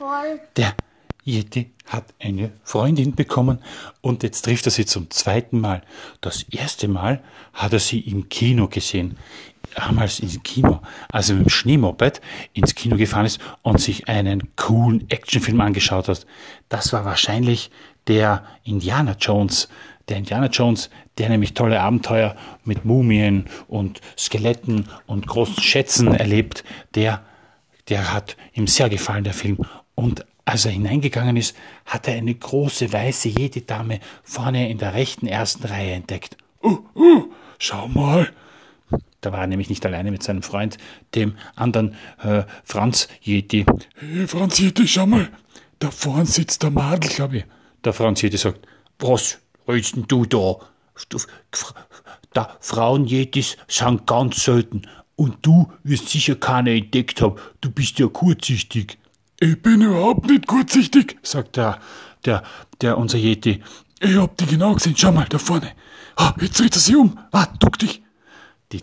voll. Der Yeti hat eine Freundin bekommen und jetzt trifft er sie zum zweiten Mal. Das erste Mal hat er sie im Kino gesehen. Damals ins Kino, als er mit dem Schneemoped ins Kino gefahren ist und sich einen coolen Actionfilm angeschaut hat. Das war wahrscheinlich der Indiana Jones. Der Indiana Jones, der nämlich tolle Abenteuer mit Mumien und Skeletten und großen Schätzen erlebt, der, der hat ihm sehr gefallen, der Film. Und als er hineingegangen ist, hat er eine große weiße Jedi-Dame vorne in der rechten ersten Reihe entdeckt. Oh, oh, schau mal. Da war er nämlich nicht alleine mit seinem Freund, dem anderen äh, Franz Jedi. Hey, Franz Jedi, schau mal. Da vorne sitzt der Madel, glaube ich. Der Franz Jedi sagt, was redest denn du da? Da Frauen-Jedis sind ganz selten. Und du wirst sicher keine entdeckt haben. Du bist ja kurzsichtig. Ich bin überhaupt nicht kurzsichtig, sagt der, der, der unser Yeti. Ich hab die genau gesehen. Schau mal, da vorne. Ah, jetzt dreht er sich um. Ah, duck dich. Die,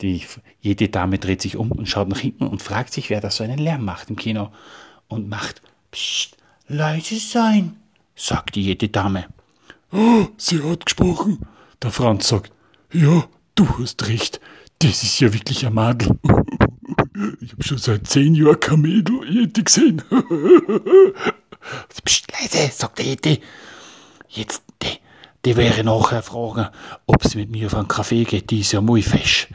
die Yeti-Dame dreht sich um und schaut nach hinten und fragt sich, wer da so einen Lärm macht im Kino. Und macht, psst, leise sein, sagt die Yeti-Dame. Oh, sie hat gesprochen. Der Franz sagt, ja, du hast recht. Das ist ja wirklich ein Madel. Ich hab schon seit zehn Jahren kein Mädel Yeti gesehen. Psst, leise, sagt der Yeti. Jetzt, die, die wäre nachher fragen, ob sie mit mir auf einen Kaffee geht, die ist ja muy fesch.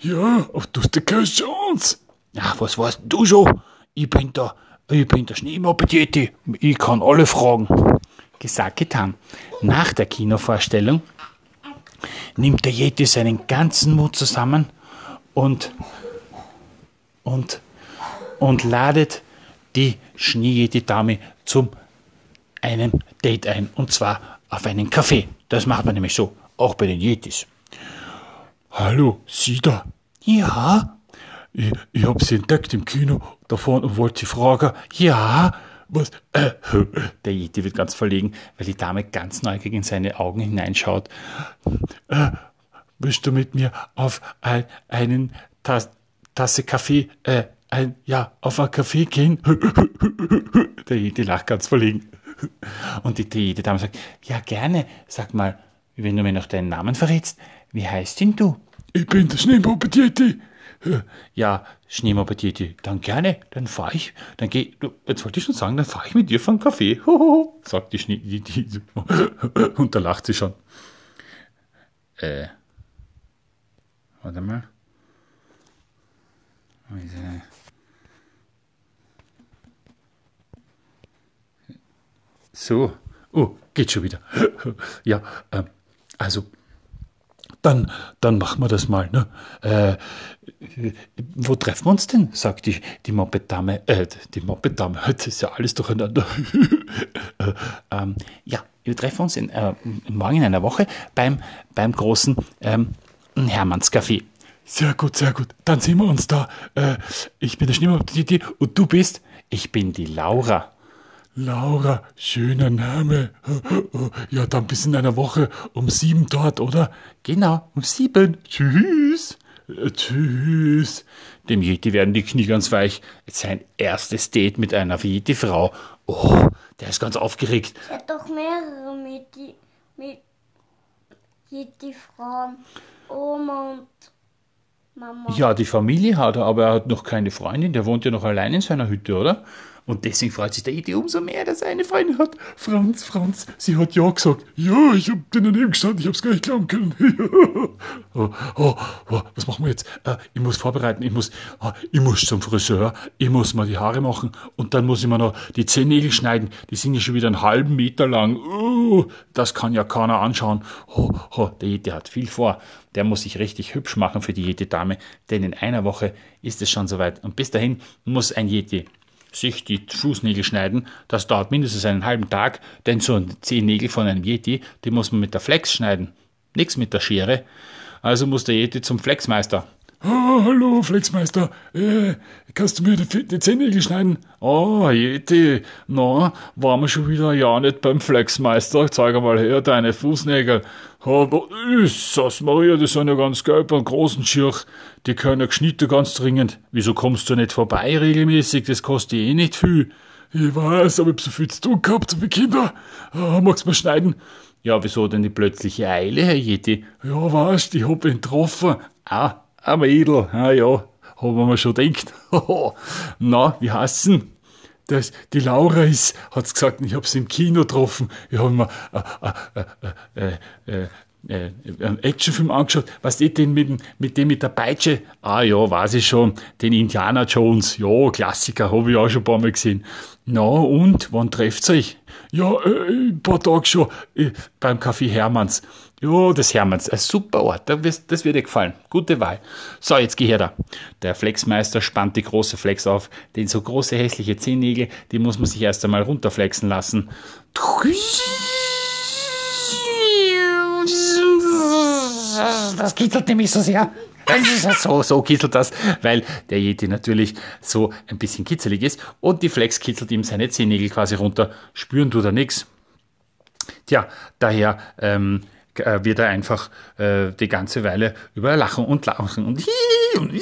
Ja, aber du hast keine Chance. Ja, was weißt du schon? Ich bin der, ich bin der Schneemoppet-Yeti. Ich kann alle fragen. Gesagt, getan. Nach der Kinovorstellung nimmt der Yeti seinen ganzen Mut zusammen und und, und ladet die Schneeyeti-Dame zum einem Date ein. Und zwar auf einen Kaffee. Das macht man nämlich so, auch bei den Yetis. Hallo, Sie da? Ja? Ich, ich hab Sie entdeckt im Kino da vorne und wollte Sie fragen. Ja? Was? Äh, der Yeti wird ganz verlegen, weil die Dame ganz neugierig in seine Augen hineinschaut. Äh, willst du mit mir auf ein, einen Tas Tasse Kaffee, äh, ein, ja, auf einen Kaffee gehen? der Yeti lacht ganz verlegen. Und die, die, die Dame sagt, ja gerne, sag mal, wenn du mir noch deinen Namen verrätst, wie heißt denn du? Ich bin der Schneemopetieti. Ja, Schneemopetieti, dann gerne, dann fahr ich, dann geh, jetzt wollte ich schon sagen, dann fahr ich mit dir von Kaffee, hohoho, sagt die Schnee, die, die, und da lacht sie schon. Äh, warte mal. So, oh, geht schon wieder. Ja, äh, also, dann, dann machen wir das mal. Ne? Äh, wo treffen wir uns denn? sagt die, die Moped-Dame. Äh, die Moped-Dame, das ist ja alles durcheinander. äh, ähm, ja, wir treffen uns in, äh, morgen in einer Woche beim, beim großen ähm, Hermanns-Café. Sehr gut, sehr gut. Dann sehen wir uns da. Äh, ich bin der Schneemann und du bist? Ich bin die Laura. Laura, schöner Name. Ja, dann bis in einer Woche um sieben dort, oder? Genau, um sieben. Tschüss. Äh, tschüss. Dem Yeti werden die Knie ganz weich. Sein erstes Date mit einer Yeti-Frau. Oh, der ist ganz aufgeregt. Er hat doch mehrere mit, mit Yeti-Frauen. Oma und Mama. Ja, die Familie hat er, aber er hat noch keine Freundin. Der wohnt ja noch allein in seiner Hütte, oder? Und deswegen freut sich der Edi umso mehr, dass er eine Freundin hat. Franz, Franz, sie hat ja gesagt. Ja, ich hab den daneben gestanden, ich hab's gar nicht glauben können. oh, oh, oh, was machen wir jetzt? Äh, ich muss vorbereiten, ich muss, oh, ich muss zum Friseur, ich muss mal die Haare machen und dann muss ich mir noch die Zehennägel schneiden. Die sind ja schon wieder einen halben Meter lang. Oh, das kann ja keiner anschauen. Oh, oh, der Edi hat viel vor. Der muss sich richtig hübsch machen für die Yeti-Dame, denn in einer Woche ist es schon soweit. Und bis dahin muss ein Yeti sich die Fußnägel schneiden. Das dauert mindestens einen halben Tag, denn so zehn Nägel von einem Yeti, die muss man mit der Flex schneiden. Nichts mit der Schere. Also muss der Yeti zum Flexmeister. Ah, hallo, Flexmeister. Äh, kannst du mir die, die Zehennägel schneiden? Oh, Yeti, na, waren wir schon wieder ja nicht beim Flexmeister? Zeig mal her deine Fußnägel. Aber Jesus Maria, die sind ja ganz gelb und großen Schirch. Die können ja geschnitten ganz dringend. Wieso kommst du nicht vorbei regelmäßig? Das kostet eh nicht viel. Ich weiß, aber ich hab so viel zu tun gehabt wie Kinder. Ah, magst du mir schneiden? Ja, wieso denn die plötzliche Eile, Herr Yeti? Ja, weißt, ich hab ihn getroffen. Ah, ein Mädel, ah ja, haben wir schon gedacht. Na, wie denn? Das, die Laura ist, hat's gesagt, ich hab sie im Kino getroffen. Ich hab mir äh, äh, äh, äh, einen Actionfilm angeschaut. Was du, den mit, dem- mit dem mit der Peitsche? Ah ja, weiß ich schon, den Indiana Jones. Ja, Klassiker, habe ich auch schon ein paar Mal gesehen. Na und, wann trefft's euch? Ja, äh, ein paar Tage schon. Äh, Beim Café Hermanns. Ja, das Hermanns, ein super Ort, das wird- dir gefallen. Gute Wahl. So, jetzt geh her da. Der Flexmeister spannt die große Flex auf, denn so große hässliche Zehennägel, die muss man sich erst einmal runterflexen lassen. Das kitzelt nämlich so sehr. So, so kitzelt das, weil der Yeti natürlich so ein bisschen kitzelig ist und die Flex kitzelt ihm seine Zehennägel quasi runter. Spüren tut er nix. Tja, daher ähm, äh, wird er einfach äh, die ganze Weile über lachen und lachen und, und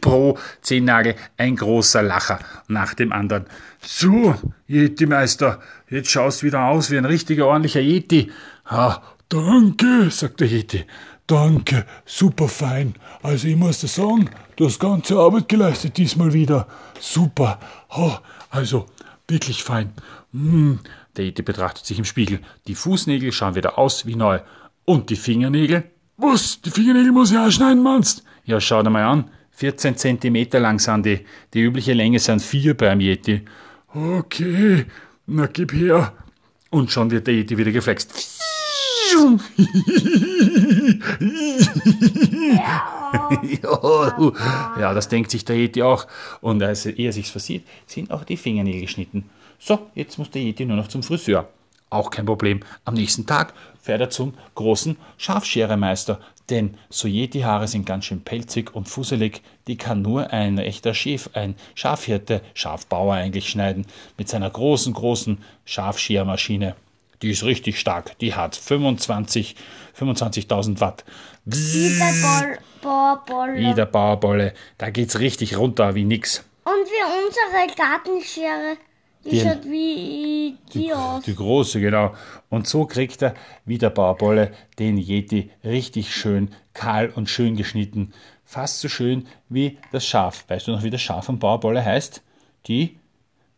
pro Zehennagel ein großer Lacher nach dem anderen. So, Yeti-Meister, jetzt schaust wieder aus wie ein richtiger ordentlicher Yeti. ah, danke, sagt der Yeti. Danke, super fein. Also ich muss dir sagen, du hast ganze Arbeit geleistet diesmal wieder. Super. Oh, also wirklich fein. Hm, der Yeti betrachtet sich im Spiegel. Die Fußnägel schauen wieder aus wie neu. Und die Fingernägel? Was? Die Fingernägel muss ich auch schneiden, meinst? Ja, schau dir mal an. 14 Zentimeter lang sind die. Die übliche Länge sind vier beim Yeti. Okay, na gib her. Und schon wird der Yeti wieder geflext. Ja, das denkt sich der Yeti auch. Und als er sich's versieht, sind auch die Fingernägel geschnitten. So, jetzt muss der Yeti nur noch zum Friseur. Auch kein Problem. Am nächsten Tag fährt er zum großen Schafscheremeister. Denn so Yeti-Haare sind ganz schön pelzig und fusselig. Die kann nur ein echter Schäf, ein Schafhirte, Schafbauer eigentlich schneiden. Mit seiner großen, großen Schafschermaschine. Die ist richtig stark. Die hat 25 25.000 Watt. Wie der Bauerbolle. Da geht's richtig runter wie nix. Und wie unsere Gartenschere. Die, Die- schaut wie die aus. Die große, genau. Und so kriegt er, wie der Bauerbolle, den Yeti richtig schön kahl und schön geschnitten. Fast so schön wie das Schaf. Weißt du noch, wie das Schaf am Bauerbolle heißt? Die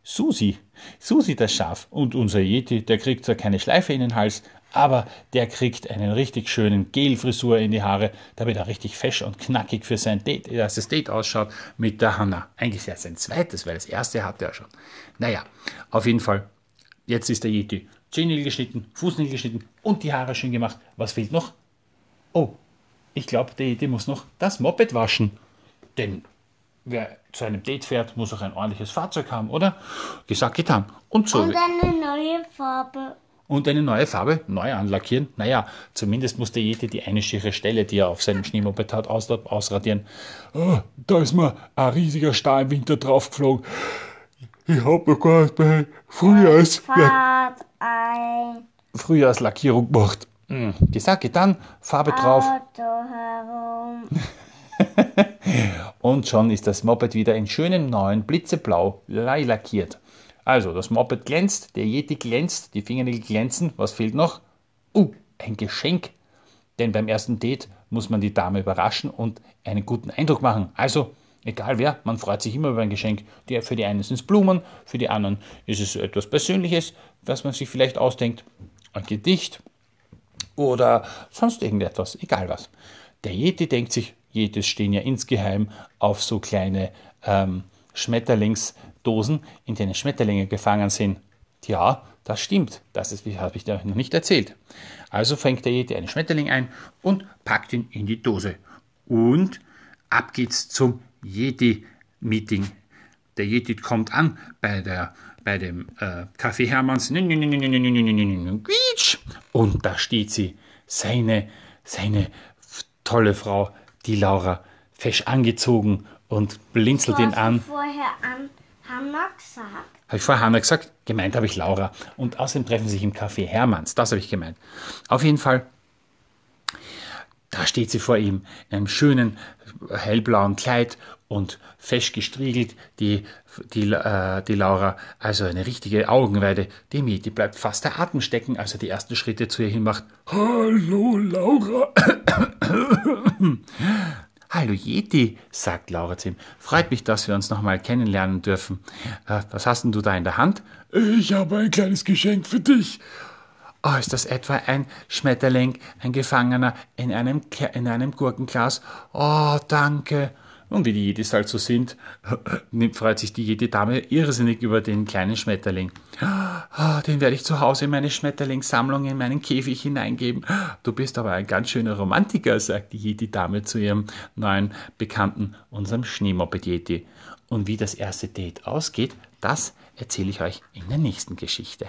Susi. Susi, das Schaf. Und unser Yeti, der kriegt zwar keine Schleife in den Hals, aber der kriegt einen richtig schönen Gelfrisur in die Haare, damit er richtig fesch und knackig für sein Date, das Date ausschaut mit der Hanna. Eigentlich erst sein zweites, weil das erste hatte er schon. Naja, auf jeden Fall, jetzt ist der Yeti Zehennägel geschnitten, Fußnägel geschnitten und die Haare schön gemacht. Was fehlt noch? Oh, ich glaube, der Yeti muss noch das Moped waschen. Denn wer zu einem Date fährt, muss auch ein ordentliches Fahrzeug haben, oder? Gesagt, getan. Und so. Und eine neue Farbe. Und eine neue Farbe neu anlackieren. Naja, zumindest muss der Yeti die eine schiere Stelle, die er auf seinem Schneemoped hat, aus, ausradieren. Ah, da ist mir ein riesiger Star im Winter draufgeflogen. Ich hab noch gar nicht bei Frühjahrs ein Frühjahrslackierung gemacht. Hm, Gesagt, getan, Farbe drauf. Auto herum. Und schon ist das Moped wieder in schönem neuen Blitzeblau lackiert. Also, das Moped glänzt, der Yeti glänzt, die Fingernägel glänzen. Was fehlt noch? Uh, ein Geschenk. Denn beim ersten Date muss man die Dame überraschen und einen guten Eindruck machen. Also, egal wer, man freut sich immer über ein Geschenk. Die, für die einen sind es Blumen, für die anderen ist es etwas Persönliches, was man sich vielleicht ausdenkt. Ein Gedicht oder sonst irgendetwas, egal was. Der Yeti denkt sich, Yetis stehen ja insgeheim auf so kleine ähm, Schmetterlingsdosen, in denen Schmetterlinge gefangen sind. Ja, das stimmt. Das habe ich dir noch nicht erzählt. Also fängt der Yeti einen Schmetterling ein und packt ihn in die Dose. Und ab geht's zum Yeti-Meeting. Der Yeti kommt an bei, der, bei dem äh, Café Hermanns. Und da steht sie, seine, seine tolle Frau, die Laura, fesch angezogen und blinzelt ihn an. vorher an Hannah gesagt? Habe ich vor Hanna gesagt? Gemeint habe ich Laura. Und außerdem treffen sie sich im Café Hermanns. Das habe ich gemeint. Auf jeden Fall, da steht sie vor ihm in einem schönen hellblauen Kleid und fesch gestriegelt, die, die, äh, die Laura, also eine richtige Augenweide. Dem Yeti bleibt fast der Atem stecken, als er die ersten Schritte zu ihr hin macht. Hallo, Laura. Hallo Yeti, sagt Laura zu ihm. Freut mich, dass wir uns nochmal kennenlernen dürfen. Äh, was hast denn du da in der Hand? Ich habe ein kleines Geschenk für dich. Oh, ist das etwa ein Schmetterling, ein Gefangener in einem, in einem Gurkenglas? Oh, danke. Und wie die Jedis halt so sind, freut sich die Jedi-Dame irrsinnig über den kleinen Schmetterling. Ah, den werde ich zu Hause in meine Schmetterlingssammlung in meinen Käfig hineingeben. Du bist aber ein ganz schöner Romantiker, sagt die Jedi-Dame zu ihrem neuen Bekannten, unserem Schneemoppet-Yeti. Und wie das erste Date ausgeht, das erzähle ich euch in der nächsten Geschichte.